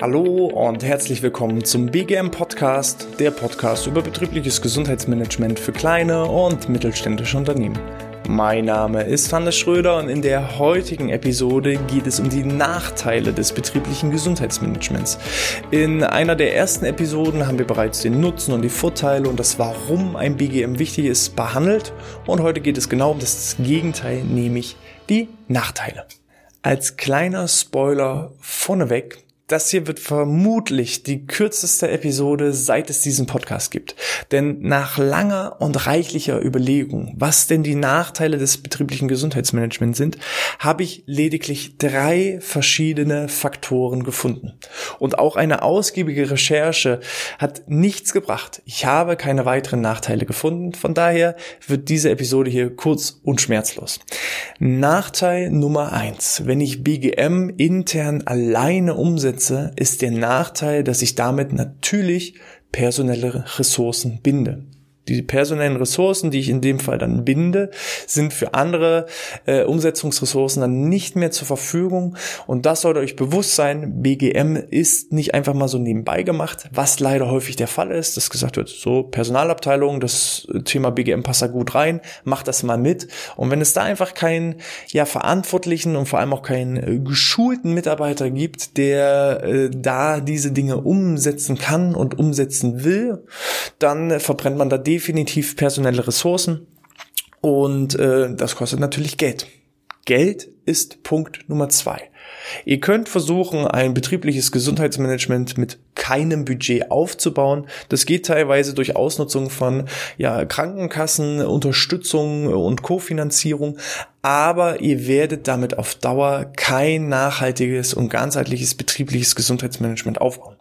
Hallo und herzlich willkommen zum BGM Podcast, der Podcast über betriebliches Gesundheitsmanagement für kleine und mittelständische Unternehmen. Mein Name ist Hannes Schröder und in der heutigen Episode geht es um die Nachteile des betrieblichen Gesundheitsmanagements. In einer der ersten Episoden haben wir bereits den Nutzen und die Vorteile und das Warum ein BGM wichtig ist behandelt und heute geht es genau um das Gegenteil, nämlich die Nachteile. Als kleiner Spoiler vorneweg, das hier wird vermutlich die kürzeste Episode, seit es diesen Podcast gibt. Denn nach langer und reichlicher Überlegung, was denn die Nachteile des betrieblichen Gesundheitsmanagements sind, habe ich lediglich drei verschiedene Faktoren gefunden. Und auch eine ausgiebige Recherche hat nichts gebracht. Ich habe keine weiteren Nachteile gefunden. Von daher wird diese Episode hier kurz und schmerzlos. Nachteil Nummer eins: Wenn ich BGM intern alleine umsetze, einsetze, ist der Nachteil, dass ich damit natürlich personelle Ressourcen binde. Die personellen Ressourcen, die ich in dem Fall dann binde, sind für andere äh, Umsetzungsressourcen dann nicht mehr zur Verfügung. Und das sollte euch bewusst sein. BGM ist nicht einfach mal so nebenbei gemacht, was leider häufig der Fall ist, dass gesagt wird, so Personalabteilung, das Thema BGM passt da gut rein, macht das mal mit. Und wenn es da einfach keinen ja, verantwortlichen und vor allem auch keinen äh, geschulten Mitarbeiter gibt, der äh, da diese Dinge umsetzen kann und umsetzen will, dann äh, verbrennt man da definitiv definitiv personelle Ressourcen und äh, das kostet natürlich Geld. Geld ist Punkt Nummer zwei. Ihr könnt versuchen, ein betriebliches Gesundheitsmanagement mit keinem Budget aufzubauen. Das geht teilweise durch Ausnutzung von ja, Krankenkassen, Unterstützung und Kofinanzierung. Aber ihr werdet damit auf Dauer kein nachhaltiges und ganzheitliches betriebliches Gesundheitsmanagement aufbauen.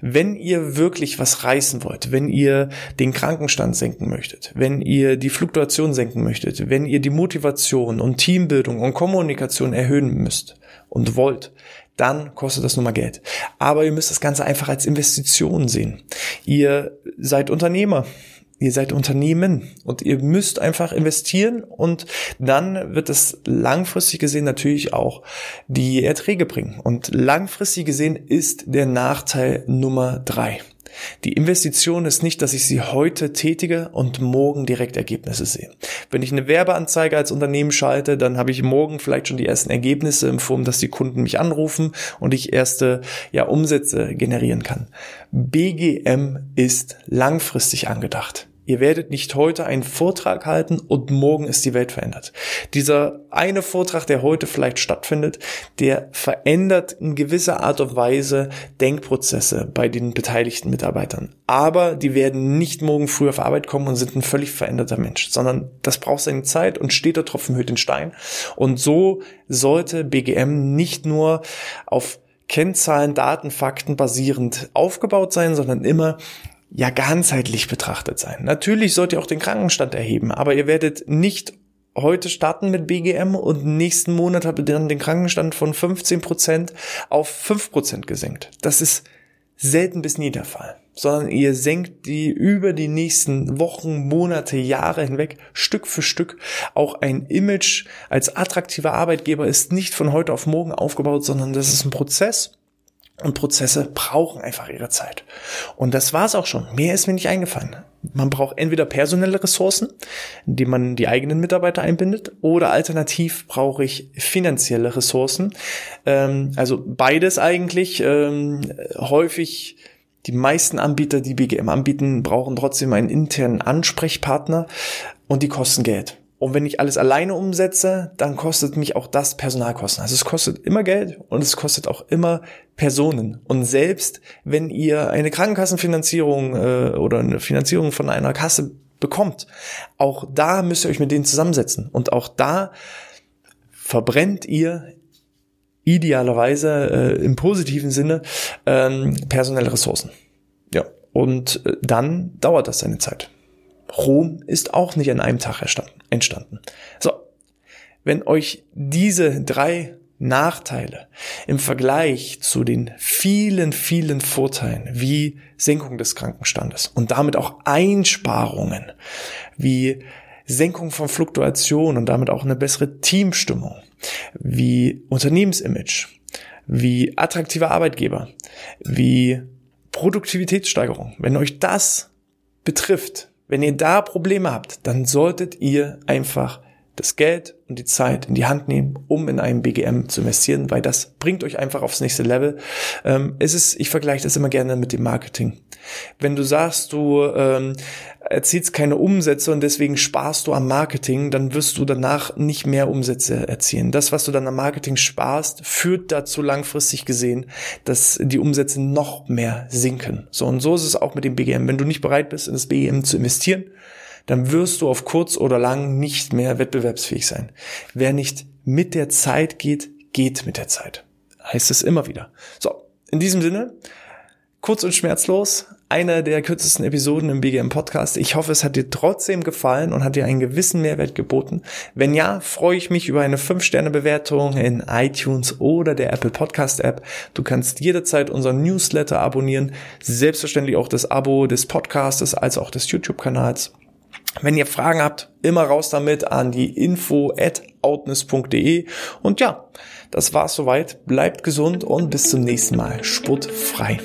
Wenn ihr wirklich was reißen wollt, wenn ihr den Krankenstand senken möchtet, wenn ihr die Fluktuation senken möchtet, wenn ihr die Motivation und Teambildung und Kommunikation erhöhen müsst, und wollt, dann kostet das nun mal Geld. Aber ihr müsst das Ganze einfach als Investition sehen. Ihr seid Unternehmer. Ihr seid Unternehmen und ihr müsst einfach investieren und dann wird es langfristig gesehen natürlich auch die Erträge bringen. Und langfristig gesehen ist der Nachteil Nummer drei. Die Investition ist nicht, dass ich sie heute tätige und morgen direkt Ergebnisse sehe. Wenn ich eine Werbeanzeige als Unternehmen schalte, dann habe ich morgen vielleicht schon die ersten Ergebnisse in Form, dass die Kunden mich anrufen und ich erste ja, Umsätze generieren kann. BGM ist langfristig angedacht. Ihr werdet nicht heute einen Vortrag halten und morgen ist die Welt verändert. Dieser eine Vortrag, der heute vielleicht stattfindet, der verändert in gewisser Art und Weise Denkprozesse bei den beteiligten Mitarbeitern. Aber die werden nicht morgen früh auf Arbeit kommen und sind ein völlig veränderter Mensch, sondern das braucht seine Zeit und steht der Tropfen hüllt den Stein. Und so sollte BGM nicht nur auf Kennzahlen, Daten, Fakten basierend aufgebaut sein, sondern immer ja ganzheitlich betrachtet sein. Natürlich sollt ihr auch den Krankenstand erheben, aber ihr werdet nicht heute starten mit BGM und nächsten Monat habt ihr dann den Krankenstand von 15% auf 5% gesenkt. Das ist selten bis nie der Fall, sondern ihr senkt die über die nächsten Wochen, Monate, Jahre hinweg Stück für Stück. Auch ein Image als attraktiver Arbeitgeber ist nicht von heute auf morgen aufgebaut, sondern das ist ein Prozess und Prozesse brauchen einfach ihre Zeit. Und das war's auch schon. Mehr ist mir nicht eingefallen. Man braucht entweder personelle Ressourcen, die man die eigenen Mitarbeiter einbindet, oder alternativ brauche ich finanzielle Ressourcen. Ähm, also beides eigentlich. Ähm, häufig die meisten Anbieter, die BGM anbieten, brauchen trotzdem einen internen Ansprechpartner und die kosten Geld. Und wenn ich alles alleine umsetze, dann kostet mich auch das Personalkosten. Also es kostet immer Geld und es kostet auch immer Personen. Und selbst wenn ihr eine Krankenkassenfinanzierung äh, oder eine Finanzierung von einer Kasse bekommt, auch da müsst ihr euch mit denen zusammensetzen. Und auch da verbrennt ihr idealerweise äh, im positiven Sinne ähm, personelle Ressourcen. Ja. Und äh, dann dauert das seine Zeit. Rom ist auch nicht an einem Tag entstanden. So, wenn euch diese drei Nachteile im Vergleich zu den vielen, vielen Vorteilen wie Senkung des Krankenstandes und damit auch Einsparungen, wie Senkung von Fluktuation und damit auch eine bessere Teamstimmung, wie Unternehmensimage, wie attraktiver Arbeitgeber, wie Produktivitätssteigerung. Wenn euch das betrifft, wenn ihr da Probleme habt, dann solltet ihr einfach das Geld und die Zeit in die Hand nehmen, um in einem BGM zu investieren, weil das bringt euch einfach aufs nächste Level. Ähm, es ist, ich vergleiche das immer gerne mit dem Marketing. Wenn du sagst, du ähm, erzielst keine Umsätze und deswegen sparst du am Marketing, dann wirst du danach nicht mehr Umsätze erzielen. Das, was du dann am Marketing sparst, führt dazu langfristig gesehen, dass die Umsätze noch mehr sinken. So und so ist es auch mit dem BGM. Wenn du nicht bereit bist, in das BGM zu investieren, dann wirst du auf kurz oder lang nicht mehr wettbewerbsfähig sein. Wer nicht mit der Zeit geht, geht mit der Zeit. Heißt es immer wieder. So, in diesem Sinne, kurz und schmerzlos, eine der kürzesten Episoden im BGM Podcast. Ich hoffe, es hat dir trotzdem gefallen und hat dir einen gewissen Mehrwert geboten. Wenn ja, freue ich mich über eine 5-Sterne-Bewertung in iTunes oder der Apple Podcast App. Du kannst jederzeit unseren Newsletter abonnieren, selbstverständlich auch das Abo des Podcastes als auch des YouTube-Kanals. Wenn ihr Fragen habt, immer raus damit an die info at outness.de. Und ja, das war's soweit. Bleibt gesund und bis zum nächsten Mal. Sportfrei.